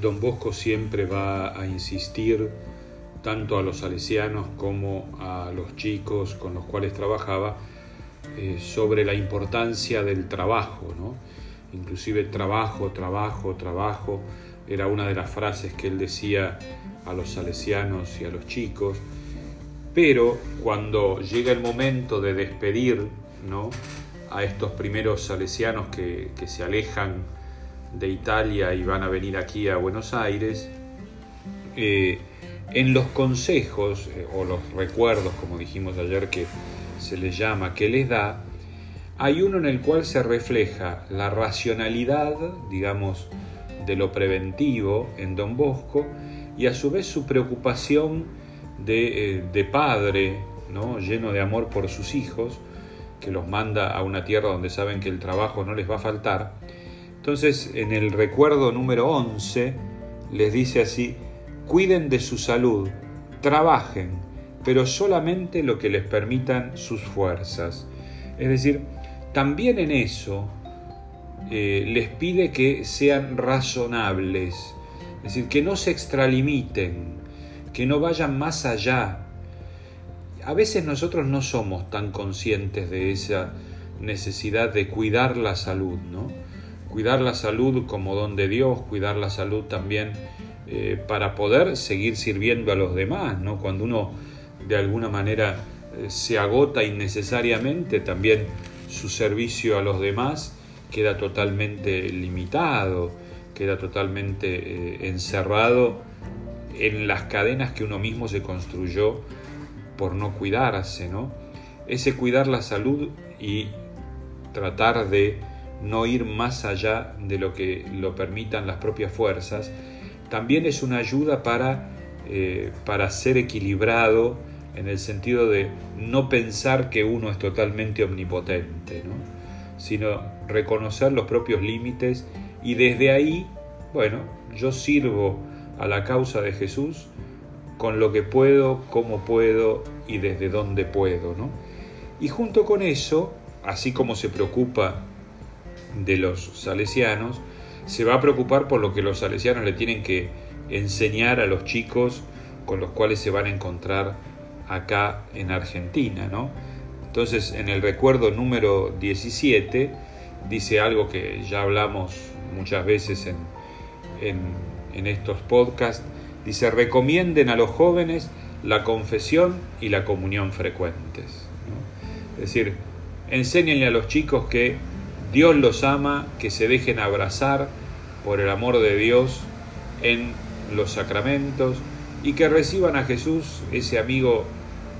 Don Bosco siempre va a insistir tanto a los salesianos como a los chicos con los cuales trabajaba eh, sobre la importancia del trabajo, ¿no? Inclusive trabajo, trabajo, trabajo era una de las frases que él decía a los salesianos y a los chicos. Pero cuando llega el momento de despedir ¿no? a estos primeros salesianos que, que se alejan de Italia y van a venir aquí a Buenos Aires, eh, en los consejos eh, o los recuerdos, como dijimos ayer que se les llama, que les da, hay uno en el cual se refleja la racionalidad, digamos, de lo preventivo en Don Bosco y a su vez su preocupación de, eh, de padre, ¿no? lleno de amor por sus hijos, que los manda a una tierra donde saben que el trabajo no les va a faltar. Entonces, en el recuerdo número 11, les dice así, cuiden de su salud, trabajen, pero solamente lo que les permitan sus fuerzas. Es decir, también en eso eh, les pide que sean razonables, es decir, que no se extralimiten, que no vayan más allá. A veces nosotros no somos tan conscientes de esa necesidad de cuidar la salud, ¿no? Cuidar la salud como don de Dios, cuidar la salud también eh, para poder seguir sirviendo a los demás, ¿no? Cuando uno de alguna manera eh, se agota innecesariamente, también su servicio a los demás queda totalmente limitado, queda totalmente eh, encerrado en las cadenas que uno mismo se construyó por no cuidarse, ¿no? Ese cuidar la salud y tratar de no ir más allá de lo que lo permitan las propias fuerzas, también es una ayuda para, eh, para ser equilibrado en el sentido de no pensar que uno es totalmente omnipotente, ¿no? sino reconocer los propios límites y desde ahí, bueno, yo sirvo a la causa de Jesús con lo que puedo, cómo puedo y desde dónde puedo, ¿no? Y junto con eso, así como se preocupa de los salesianos, se va a preocupar por lo que los salesianos le tienen que enseñar a los chicos con los cuales se van a encontrar acá en Argentina, ¿no? Entonces, en el recuerdo número 17 dice algo que ya hablamos muchas veces en, en, estos podcasts, dice, recomienden a los jóvenes la confesión y la comunión frecuentes. Es decir, enséñenle a los chicos que Dios los ama, que se dejen abrazar por el amor de Dios en los sacramentos y que reciban a Jesús, ese amigo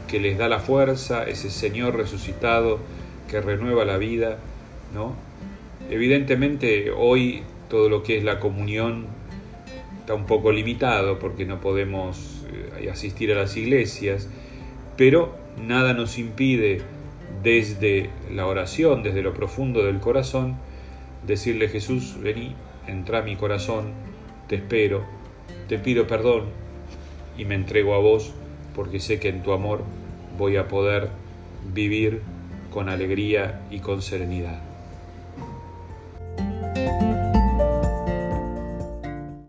que les da la fuerza, ese Señor resucitado que renueva la vida, ¿no? Evidentemente hoy todo lo que es la comunión está un poco limitado porque no podemos eh, asistir a las iglesias, pero nada nos impide desde la oración, desde lo profundo del corazón, decirle Jesús, vení, entra a mi corazón, te espero, te pido perdón y me entrego a vos porque sé que en tu amor voy a poder vivir con alegría y con serenidad.